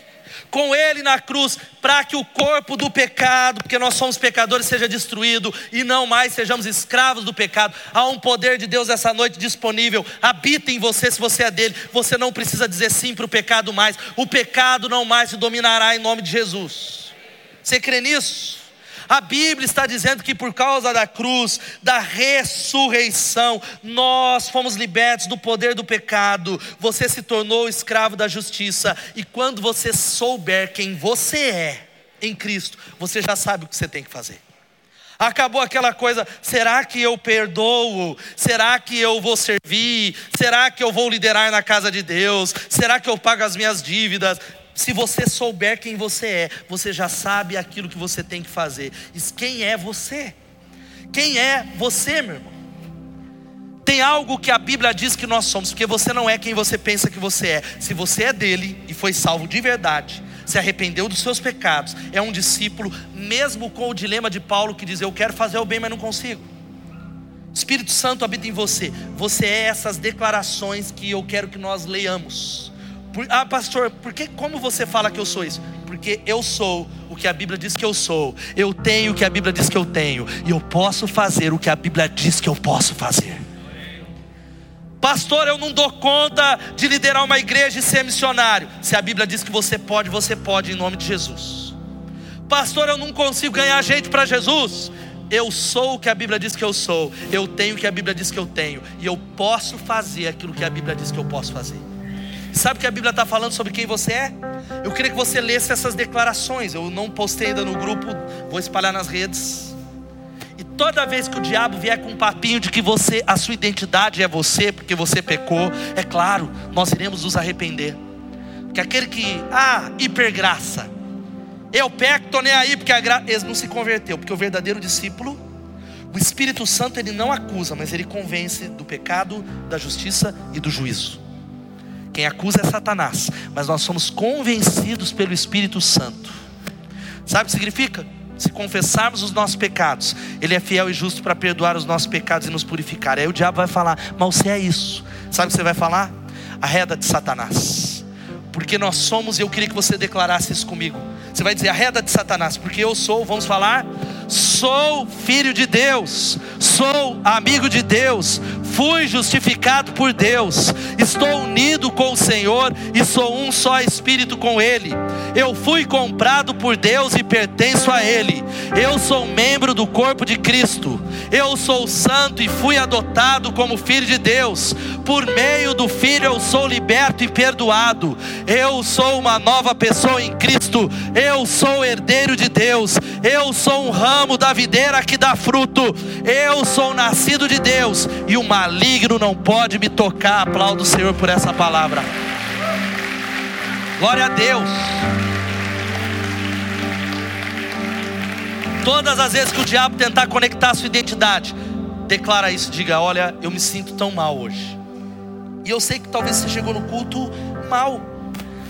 com ele na cruz, para que o corpo do pecado, porque nós somos pecadores, seja destruído e não mais sejamos escravos do pecado. Há um poder de Deus essa noite disponível, habita em você se você é dele. Você não precisa dizer sim para o pecado mais, o pecado não mais se dominará em nome de Jesus. Você crê nisso? A Bíblia está dizendo que por causa da cruz, da ressurreição, nós fomos libertos do poder do pecado. Você se tornou escravo da justiça. E quando você souber quem você é em Cristo, você já sabe o que você tem que fazer. Acabou aquela coisa, será que eu perdoo? Será que eu vou servir? Será que eu vou liderar na casa de Deus? Será que eu pago as minhas dívidas? Se você souber quem você é, você já sabe aquilo que você tem que fazer. Quem é você? Quem é você, meu irmão? Tem algo que a Bíblia diz que nós somos, porque você não é quem você pensa que você é. Se você é dele e foi salvo de verdade, se arrependeu dos seus pecados, é um discípulo, mesmo com o dilema de Paulo que diz: Eu quero fazer o bem, mas não consigo. Espírito Santo habita em você. Você é essas declarações que eu quero que nós leiamos. Ah, pastor, por que como você fala que eu sou isso? Porque eu sou o que a Bíblia diz que eu sou. Eu tenho o que a Bíblia diz que eu tenho e eu posso fazer o que a Bíblia diz que eu posso fazer. Pastor, eu não dou conta de liderar uma igreja e ser missionário. Se a Bíblia diz que você pode, você pode em nome de Jesus. Pastor, eu não consigo ganhar gente para Jesus. Eu sou o que a Bíblia diz que eu sou. Eu tenho o que a Bíblia diz que eu tenho. E eu posso fazer aquilo que a Bíblia diz que eu posso fazer. Sabe o que a Bíblia está falando sobre quem você é? Eu queria que você lesse essas declarações. Eu não postei ainda no grupo, vou espalhar nas redes. E toda vez que o diabo vier com um papinho de que você, a sua identidade é você, porque você pecou, é claro, nós iremos nos arrepender. Porque aquele que, ah, hipergraça, eu peco, estou nem aí, porque a graça, ele não se converteu, porque o verdadeiro discípulo, o Espírito Santo, ele não acusa, mas ele convence do pecado, da justiça e do juízo. Quem acusa é Satanás, mas nós somos convencidos pelo Espírito Santo. Sabe o que significa? Se confessarmos os nossos pecados, Ele é fiel e justo para perdoar os nossos pecados e nos purificar. Aí o diabo vai falar, mas você é isso. Sabe o que você vai falar? A reda de Satanás. Porque nós somos, e eu queria que você declarasse isso comigo. Você vai dizer a reda de Satanás, porque eu sou, vamos falar, sou filho de Deus, sou amigo de Deus, fui justificado por Deus, estou unido com o Senhor e sou um só espírito com Ele. Eu fui comprado por Deus e pertenço a Ele. Eu sou membro do corpo de Cristo. Eu sou santo e fui adotado como filho de Deus. Por meio do Filho eu sou liberto e perdoado. Eu sou uma nova pessoa em Cristo. Eu sou herdeiro de Deus. Eu sou um ramo da videira que dá fruto. Eu sou nascido de Deus e o maligno não pode me tocar. Aplaudo o Senhor por essa palavra. Glória a Deus. Todas as vezes que o diabo tentar conectar a sua identidade, declara isso, diga: Olha, eu me sinto tão mal hoje. E eu sei que talvez você chegou no culto mal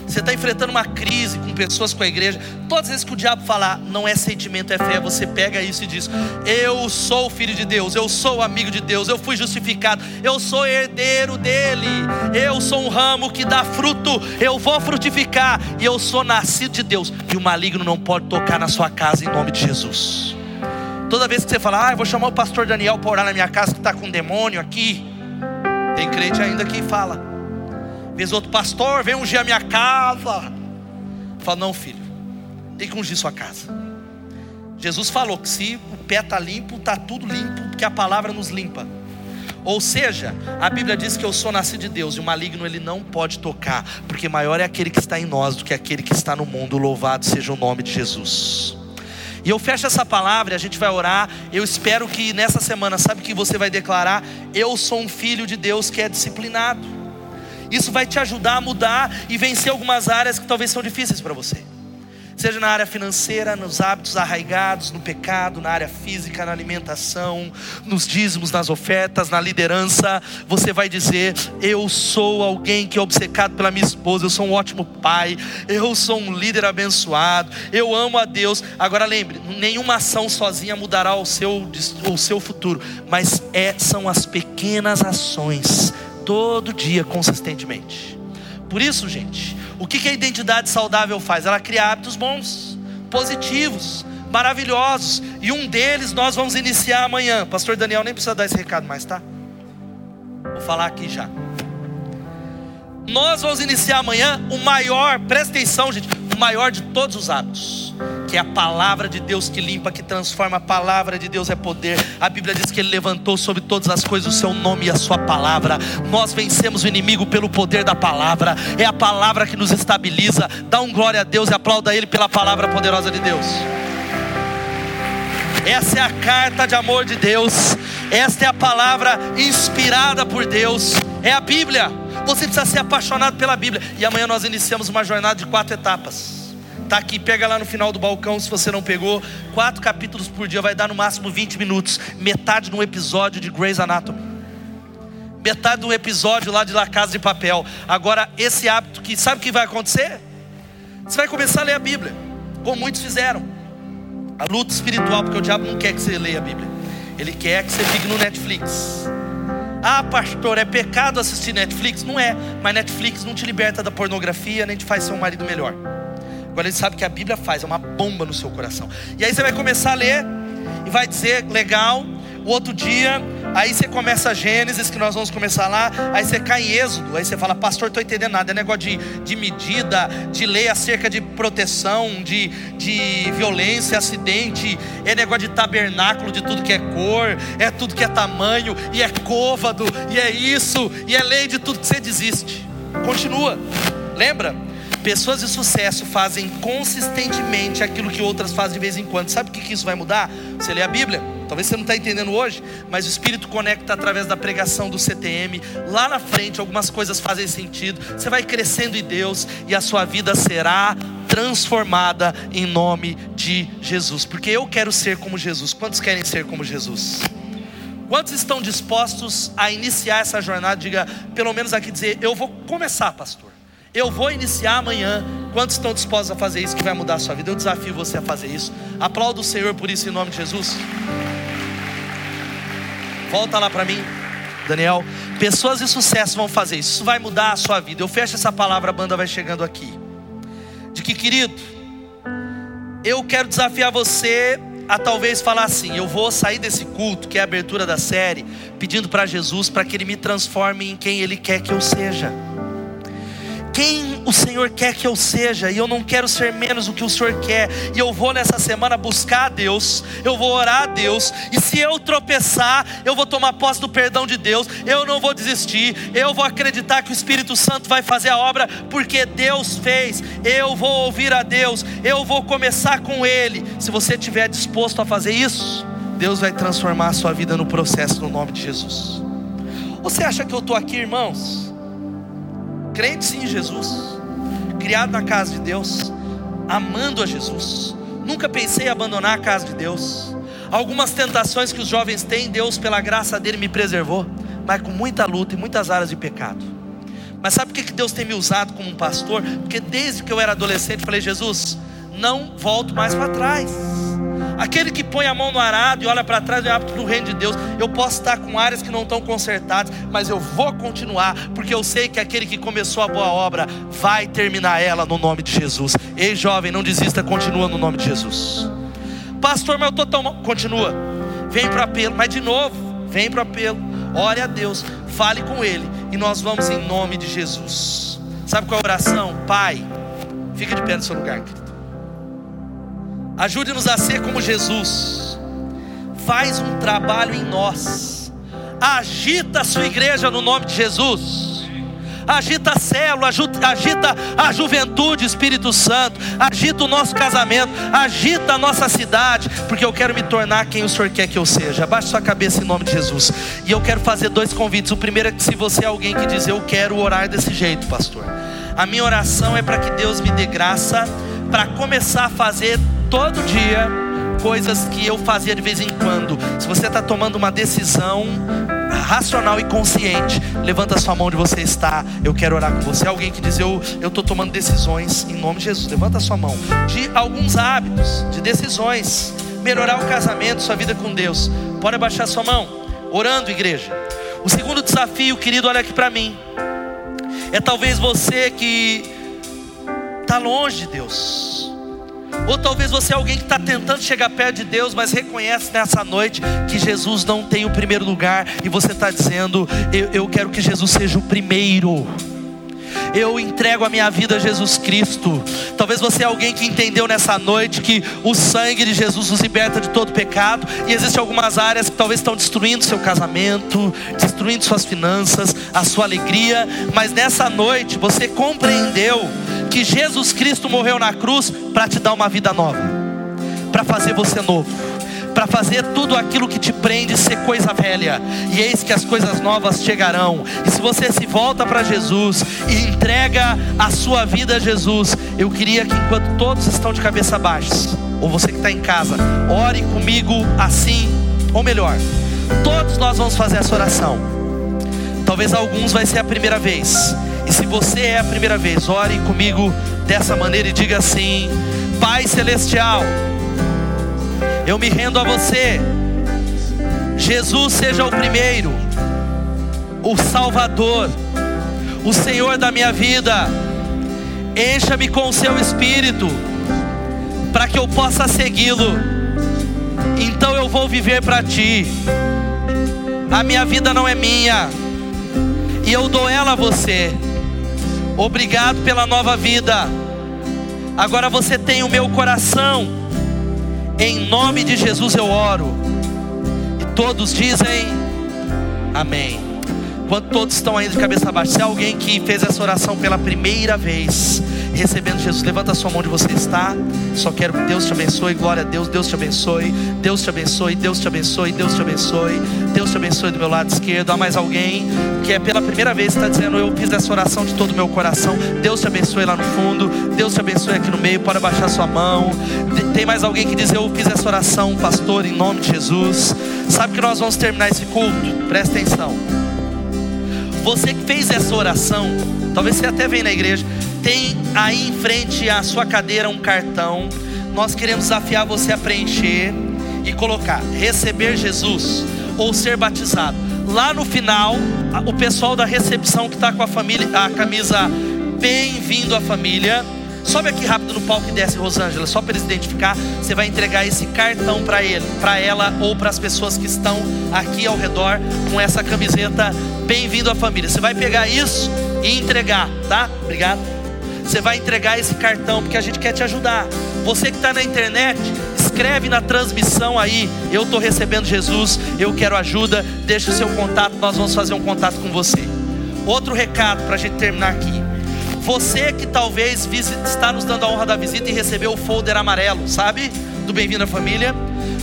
você está enfrentando uma crise com pessoas com a igreja, todas as vezes que o diabo falar, não é sentimento, é fé, você pega isso e diz: Eu sou filho de Deus, eu sou amigo de Deus, eu fui justificado, eu sou herdeiro dele, eu sou um ramo que dá fruto, eu vou frutificar, e eu sou nascido de Deus, e o maligno não pode tocar na sua casa em nome de Jesus. Toda vez que você fala, ah, eu vou chamar o pastor Daniel para orar na minha casa que está com um demônio aqui. Tem crente ainda que fala. Vez outro pastor, vem ungir a minha casa. Fala, não, filho, tem que ungir sua casa. Jesus falou que se o pé está limpo, está tudo limpo, porque a palavra nos limpa. Ou seja, a Bíblia diz que eu sou nascido de Deus e o maligno ele não pode tocar, porque maior é aquele que está em nós do que aquele que está no mundo. Louvado seja o nome de Jesus. E eu fecho essa palavra, a gente vai orar. Eu espero que nessa semana, sabe que você vai declarar? Eu sou um filho de Deus que é disciplinado. Isso vai te ajudar a mudar e vencer algumas áreas que talvez são difíceis para você seja na área financeira, nos hábitos arraigados, no pecado, na área física, na alimentação, nos dízimos, nas ofertas, na liderança, você vai dizer: Eu sou alguém que é obcecado pela minha esposa, eu sou um ótimo pai, eu sou um líder abençoado, eu amo a Deus. Agora lembre, nenhuma ação sozinha mudará o seu, o seu futuro, mas é, são as pequenas ações, todo dia, consistentemente. Por isso, gente, o que, a identidade saudável faz? Ela cria hábitos bons, positivos, maravilhosos. E um deles nós vamos iniciar amanhã. Pastor Daniel nem precisa dar esse recado mais, tá? Vou falar aqui já. Nós vamos iniciar amanhã o maior, presta atenção, gente, o maior de todos os hábitos que é a palavra de Deus que limpa, que transforma. A palavra de Deus é poder. A Bíblia diz que Ele levantou sobre todas as coisas o seu nome e a sua palavra. Nós vencemos o inimigo pelo poder da palavra. É a palavra que nos estabiliza. Dá um glória a Deus e aplauda Ele pela palavra poderosa de Deus. Essa é a carta de amor de Deus. Esta é a palavra inspirada por Deus. É a Bíblia. Você precisa ser apaixonado pela Bíblia. E amanhã nós iniciamos uma jornada de quatro etapas. Tá aqui, pega lá no final do balcão se você não pegou. Quatro capítulos por dia vai dar no máximo 20 minutos, metade de um episódio de Grey's Anatomy. Metade de um episódio lá de La Casa de Papel. Agora, esse hábito que sabe o que vai acontecer? Você vai começar a ler a Bíblia, como muitos fizeram. A luta espiritual, porque o diabo não quer que você leia a Bíblia. Ele quer que você fique no Netflix. Ah, pastor, é pecado assistir Netflix? Não é, mas Netflix não te liberta da pornografia, nem te faz ser um marido melhor. Agora ele sabe que a Bíblia faz, é uma bomba no seu coração. E aí você vai começar a ler e vai dizer, legal. O outro dia, aí você começa Gênesis, que nós vamos começar lá. Aí você cai em Êxodo. Aí você fala, pastor, estou entendendo nada. É negócio de, de medida, de lei acerca de proteção, de, de violência, acidente. É negócio de tabernáculo, de tudo que é cor, é tudo que é tamanho, e é côvado, e é isso, e é lei de tudo que você desiste. Continua. Lembra? Pessoas de sucesso fazem consistentemente aquilo que outras fazem de vez em quando. Sabe o que isso vai mudar? Você lê a Bíblia. Talvez você não está entendendo hoje, mas o Espírito conecta através da pregação do CTM. Lá na frente, algumas coisas fazem sentido. Você vai crescendo em Deus e a sua vida será transformada em nome de Jesus. Porque eu quero ser como Jesus. Quantos querem ser como Jesus? Quantos estão dispostos a iniciar essa jornada? Diga, pelo menos aqui dizer: Eu vou começar, pastor. Eu vou iniciar amanhã. Quantos estão dispostos a fazer isso que vai mudar a sua vida? Eu desafio você a fazer isso. Aplauda o Senhor por isso em nome de Jesus. Volta lá para mim, Daniel. Pessoas de sucesso vão fazer isso. Isso vai mudar a sua vida. Eu fecho essa palavra, a banda vai chegando aqui. De que, querido, eu quero desafiar você a talvez falar assim: eu vou sair desse culto, que é a abertura da série, pedindo para Jesus para que Ele me transforme em quem Ele quer que eu seja quem o Senhor quer que eu seja, e eu não quero ser menos do que o Senhor quer, e eu vou nessa semana buscar a Deus, eu vou orar a Deus, e se eu tropeçar, eu vou tomar posse do perdão de Deus, eu não vou desistir, eu vou acreditar que o Espírito Santo vai fazer a obra, porque Deus fez, eu vou ouvir a Deus, eu vou começar com Ele. Se você estiver disposto a fazer isso, Deus vai transformar a sua vida no processo, no nome de Jesus. Você acha que eu estou aqui, irmãos? Crente em Jesus, criado na casa de Deus, amando a Jesus. Nunca pensei em abandonar a casa de Deus. Algumas tentações que os jovens têm, Deus, pela graça dele, me preservou, mas com muita luta e muitas áreas de pecado. Mas sabe por que Deus tem me usado como um pastor? Porque desde que eu era adolescente, falei, Jesus, não volto mais para trás. Aquele que põe a mão no arado e olha para trás é apto para o reino de Deus. Eu posso estar com áreas que não estão consertadas, mas eu vou continuar, porque eu sei que aquele que começou a boa obra vai terminar ela no nome de Jesus. Ei, jovem, não desista, continua no nome de Jesus. Pastor, mas eu estou tão. Continua. Vem para apelo, mas de novo, vem para apelo. Ore a Deus, fale com Ele. E nós vamos em nome de Jesus. Sabe qual é a oração? Pai, fica de pé no seu lugar, querido. Ajude-nos a ser como Jesus. Faz um trabalho em nós. Agita a sua igreja no nome de Jesus agita a célula, agita a juventude, Espírito Santo, agita o nosso casamento, agita a nossa cidade, porque eu quero me tornar quem o Senhor quer que eu seja. Abaixe sua cabeça em nome de Jesus. E eu quero fazer dois convites. O primeiro é que se você é alguém que diz eu quero orar desse jeito, pastor. A minha oração é para que Deus me dê graça para começar a fazer todo dia coisas que eu fazia de vez em quando. Se você está tomando uma decisão racional e consciente, levanta a sua mão onde você está. Eu quero orar com você. Alguém que diz: Eu estou tomando decisões em nome de Jesus. Levanta a sua mão. De alguns hábitos, de decisões. Melhorar o casamento, sua vida com Deus. Pode abaixar sua mão. Orando, igreja. O segundo desafio, querido, olha aqui para mim. É talvez você que está longe de Deus ou talvez você é alguém que está tentando chegar perto de Deus, mas reconhece nessa noite que Jesus não tem o primeiro lugar, e você está dizendo: eu, eu quero que Jesus seja o primeiro eu entrego a minha vida a Jesus Cristo. Talvez você é alguém que entendeu nessa noite que o sangue de Jesus nos liberta de todo pecado, e existem algumas áreas que talvez estão destruindo seu casamento, destruindo suas finanças, a sua alegria, mas nessa noite você compreendeu que Jesus Cristo morreu na cruz para te dar uma vida nova, para fazer você novo para fazer tudo aquilo que te prende ser coisa velha, e eis que as coisas novas chegarão. E se você se volta para Jesus e entrega a sua vida a Jesus, eu queria que enquanto todos estão de cabeça baixa, ou você que está em casa, ore comigo assim, ou melhor, todos nós vamos fazer essa oração. Talvez alguns vai ser a primeira vez. E se você é a primeira vez, ore comigo dessa maneira e diga assim: Pai celestial, eu me rendo a você. Jesus seja o primeiro, o Salvador, o Senhor da minha vida. Encha-me com o seu espírito, para que eu possa segui-lo. Então eu vou viver para ti. A minha vida não é minha, e eu dou ela a você. Obrigado pela nova vida. Agora você tem o meu coração em nome de Jesus eu oro. E todos dizem amém. Quando todos estão ainda de cabeça baixa, se é alguém que fez essa oração pela primeira vez, recebendo Jesus, levanta a sua mão onde você está. Só quero que Deus te abençoe. Glória a Deus, Deus te abençoe. Deus te abençoe, Deus te abençoe, Deus te abençoe. Deus te abençoe do meu lado esquerdo. Há mais alguém que é pela primeira vez está dizendo: Eu fiz essa oração de todo o meu coração. Deus te abençoe lá no fundo. Deus te abençoe aqui no meio. Pode abaixar sua mão. Tem mais alguém que diz: Eu fiz essa oração, pastor, em nome de Jesus. Sabe que nós vamos terminar esse culto? Presta atenção. Você que fez essa oração, talvez você até venha na igreja, tem aí em frente à sua cadeira um cartão. Nós queremos desafiar você a preencher e colocar receber Jesus ou ser batizado. Lá no final, o pessoal da recepção que está com a família, a camisa bem-vindo à família. Sobe aqui rápido no palco e desce, Rosângela, só para eles identificar. Você vai entregar esse cartão para ele, para ela ou para as pessoas que estão aqui ao redor com essa camiseta Bem-vindo à família. Você vai pegar isso e entregar, tá? Obrigado. Você vai entregar esse cartão porque a gente quer te ajudar. Você que está na internet, escreve na transmissão aí. Eu estou recebendo Jesus, eu quero ajuda. Deixa o seu contato, nós vamos fazer um contato com você. Outro recado para a gente terminar aqui. Você que talvez está nos dando a honra da visita e recebeu o folder amarelo, sabe? Do Bem-vindo à Família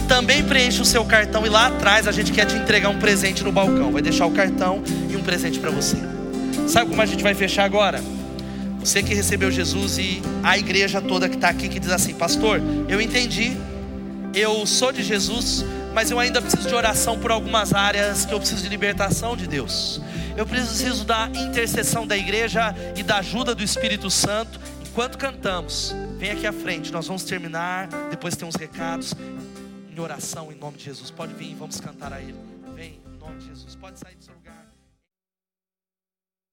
também preenche o seu cartão e lá atrás a gente quer te entregar um presente no balcão. Vai deixar o cartão e um presente para você. Sabe como a gente vai fechar agora? Você que recebeu Jesus e a igreja toda que está aqui que diz assim, pastor, eu entendi, eu sou de Jesus, mas eu ainda preciso de oração por algumas áreas que eu preciso de libertação de Deus. Eu preciso da intercessão da igreja e da ajuda do Espírito Santo. Enquanto cantamos, vem aqui à frente, nós vamos terminar, depois tem uns recados em oração em nome de Jesus. Pode vir, vamos cantar a Ele. Vem, em nome de Jesus. Pode sair do seu